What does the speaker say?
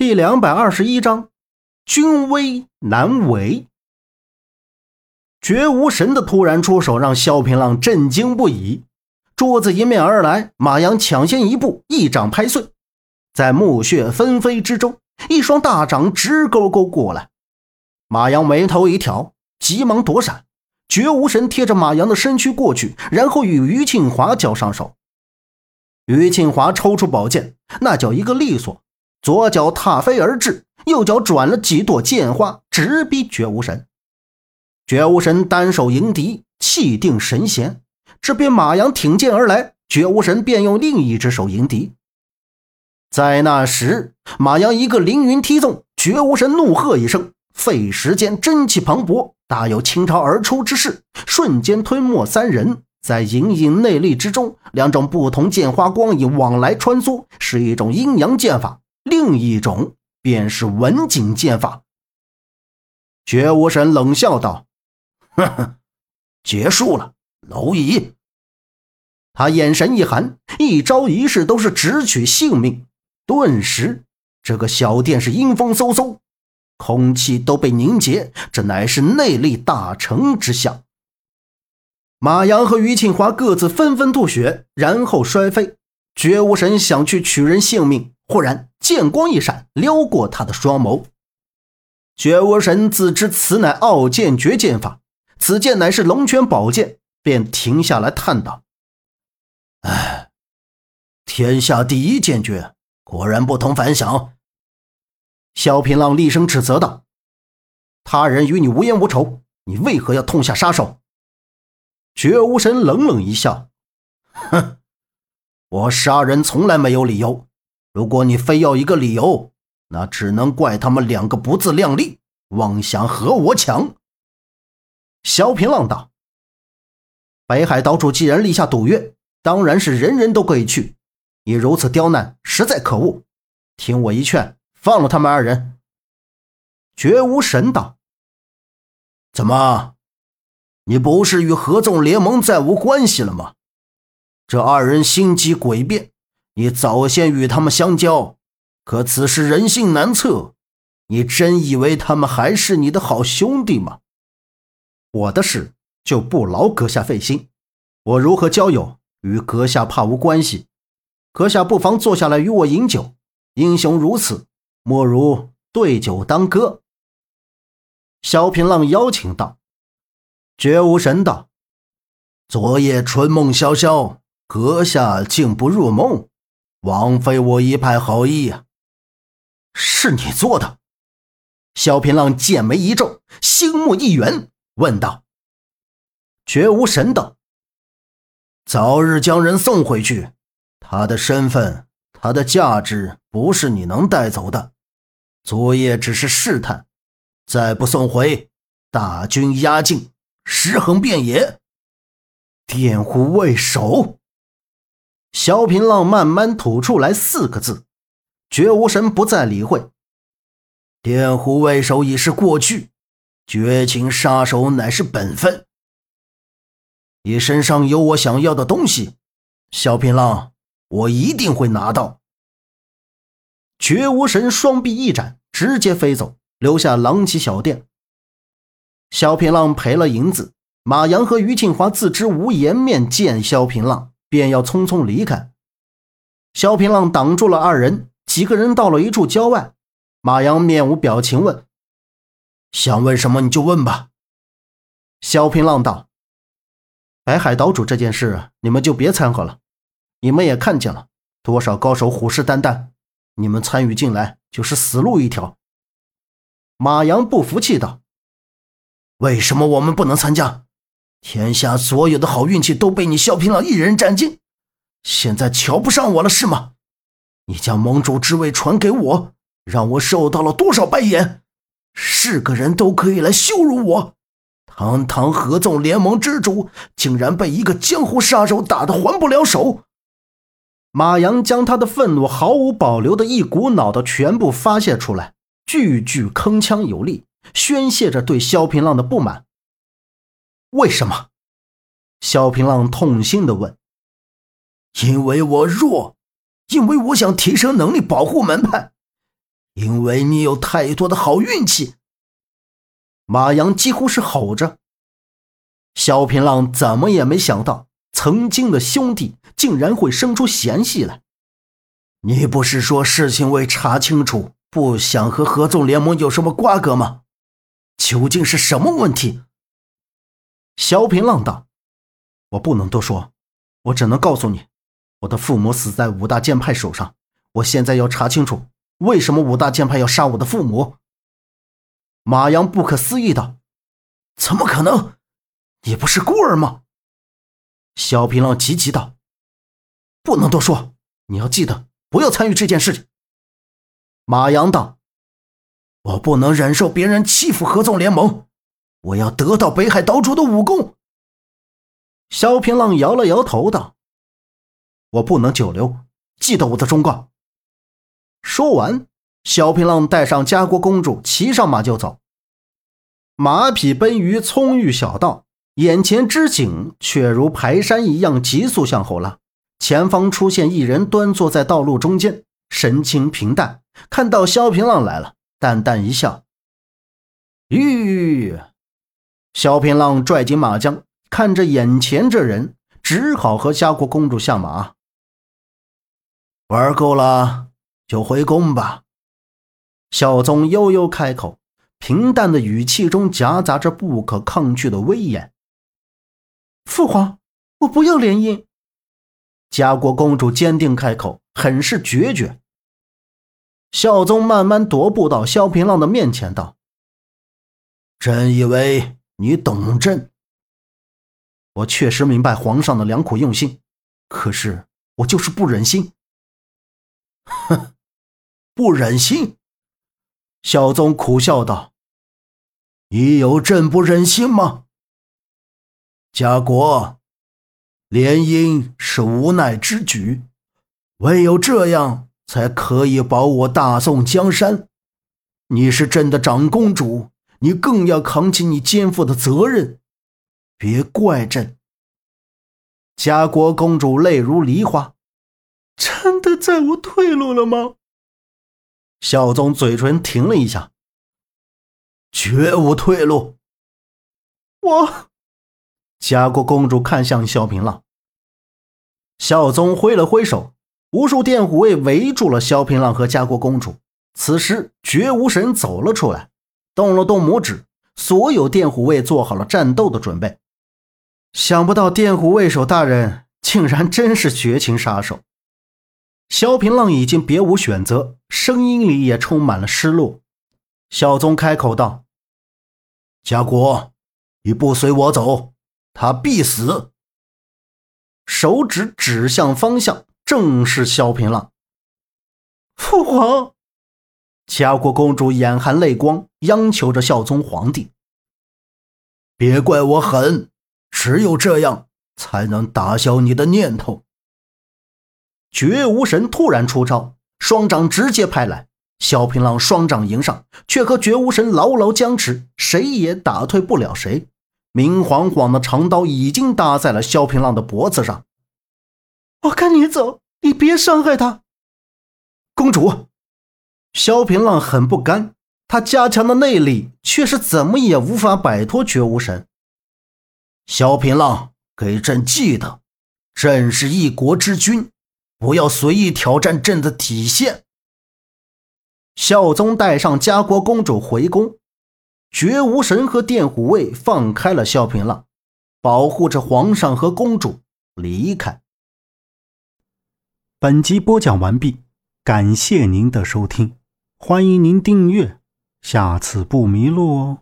第两百二十一章，君威难违。绝无神的突然出手让萧平浪震惊不已。桌子迎面而来，马阳抢先一步，一掌拍碎。在木屑纷飞之中，一双大掌直勾勾过来。马阳眉头一挑，急忙躲闪。绝无神贴着马阳的身躯过去，然后与于庆华交上手。于庆华抽出宝剑，那叫一个利索。左脚踏飞而至，右脚转了几朵剑花，直逼绝无神。绝无神单手迎敌，气定神闲。这边马阳挺剑而来，绝无神便用另一只手迎敌。在那时，马阳一个凌云踢纵，绝无神怒喝一声，费时间，真气磅礴，大有倾巢而出之势，瞬间吞没三人。在隐隐内力之中，两种不同剑花光影往来穿梭，是一种阴阳剑法。另一种便是文景剑法。绝无神冷笑道：“哼哼，结束了，蝼蚁。”他眼神一寒，一招一式都是直取性命。顿时，这个小店是阴风嗖嗖，空气都被凝结，这乃是内力大成之象。马阳和于庆华各自纷纷吐血，然后摔飞。绝无神想去取人性命。忽然，剑光一闪，撩过他的双眸。绝无神自知此乃傲剑绝剑法，此剑乃是龙泉宝剑，便停下来叹道：“哎，天下第一剑诀，果然不同凡响。”萧平浪厉声斥责道：“他人与你无冤无仇，你为何要痛下杀手？”绝无神冷冷一笑：“哼，我杀人从来没有理由。”如果你非要一个理由，那只能怪他们两个不自量力，妄想和我抢。萧平浪道：“北海岛主既然立下赌约，当然是人人都可以去。你如此刁难，实在可恶。听我一劝，放了他们二人。”绝无神道：“怎么，你不是与合纵联盟再无关系了吗？这二人心机诡辩。”你早先与他们相交，可此时人心难测，你真以为他们还是你的好兄弟吗？我的事就不劳阁下费心，我如何交友与阁下怕无关系。阁下不妨坐下来与我饮酒，英雄如此，莫如对酒当歌。萧平浪邀请道：“绝无神道，昨夜春梦潇潇，阁下竟不入梦。”枉费我一派好意呀！是你做的？萧平浪剑眉一皱，星目一圆，问道：“绝无神道，早日将人送回去。他的身份，他的价值，不是你能带走的。昨夜只是试探，再不送回，大军压境，尸横遍野。电狐为首。”萧平浪慢慢吐出来四个字，绝无神不再理会。电狐为首已是过去，绝情杀手乃是本分。你身上有我想要的东西，萧平浪，我一定会拿到。绝无神双臂一展，直接飞走，留下狼藉小店。萧平浪赔了银子，马阳和于庆华自知无颜面见萧平浪。便要匆匆离开，萧平浪挡住了二人。几个人到了一处郊外，马阳面无表情问：“想问什么你就问吧。”萧平浪道：“北海岛主这件事，你们就别掺和了。你们也看见了，多少高手虎视眈眈，你们参与进来就是死路一条。”马阳不服气道：“为什么我们不能参加？”天下所有的好运气都被你萧平浪一人占尽，现在瞧不上我了是吗？你将盟主之位传给我，让我受到了多少白眼？是个人都可以来羞辱我，堂堂合纵联盟之主，竟然被一个江湖杀手打得还不了手。马阳将他的愤怒毫无保留的一股脑的全部发泄出来，句句铿锵有力，宣泄着对萧平浪的不满。为什么？萧平浪痛心的问。因为我弱，因为我想提升能力，保护门派。因为你有太多的好运气。马阳几乎是吼着。萧平浪怎么也没想到，曾经的兄弟竟然会生出嫌隙来。你不是说事情未查清楚，不想和合纵联盟有什么瓜葛吗？究竟是什么问题？萧平浪道：“我不能多说，我只能告诉你，我的父母死在五大剑派手上。我现在要查清楚，为什么五大剑派要杀我的父母。”马阳不可思议道：“怎么可能？你不是孤儿吗？”萧平浪急急道：“不能多说，你要记得。”不要参与这件事情。马阳道：“我不能忍受别人欺负合纵联盟，我要得到北海岛主的武功。”萧平浪摇了摇头道：“我不能久留，记得我的忠告。”说完，萧平浪带上家国公主，骑上马就走。马匹奔于葱郁小道，眼前之景却如排山一样急速向后拉。前方出现一人，端坐在道路中间，神情平淡。看到萧平浪来了，淡淡一笑。吁！萧平浪拽紧马缰，看着眼前这人，只好和家国公主下马。玩够了，就回宫吧。孝宗悠悠开口，平淡的语气中夹杂着不可抗拒的威严。父皇，我不要联姻。家国公主坚定开口，很是决绝。孝宗慢慢踱步到萧平浪的面前，道：“朕以为你懂朕，我确实明白皇上的良苦用心，可是我就是不忍心。”哼，不忍心。孝宗苦笑道：“你有朕不忍心吗？”家国。联姻是无奈之举，唯有这样才可以保我大宋江山。你是朕的长公主，你更要扛起你肩负的责任，别怪朕。家国公主泪如梨花，真的在我退路了吗？孝宗嘴唇停了一下，绝无退路。我。家国公主看向萧平浪，孝宗挥了挥手，无数殿虎卫围住了萧平浪和家国公主。此时，绝无神走了出来，动了动拇指，所有电虎卫做好了战斗的准备。想不到电虎卫首大人竟然真是绝情杀手。萧平浪已经别无选择，声音里也充满了失落。小宗开口道：“家国，你不随我走。”他必死！手指指向方向，正是萧平浪。父皇，家国公主眼含泪光，央求着孝宗皇帝：“别怪我狠，只有这样才能打消你的念头。”绝无神突然出招，双掌直接拍来，萧平浪双掌迎上，却和绝无神牢牢僵持，谁也打退不了谁。明晃晃的长刀已经搭在了萧平浪的脖子上。我跟你走，你别伤害他。公主，萧平浪很不甘，他加强的内力却是怎么也无法摆脱绝无神。萧平浪，给朕记得，朕是一国之君，不要随意挑战朕的底线。孝宗带上家国公主回宫。绝无神和电虎卫放开了萧平浪，保护着皇上和公主离开。本集播讲完毕，感谢您的收听，欢迎您订阅，下次不迷路哦。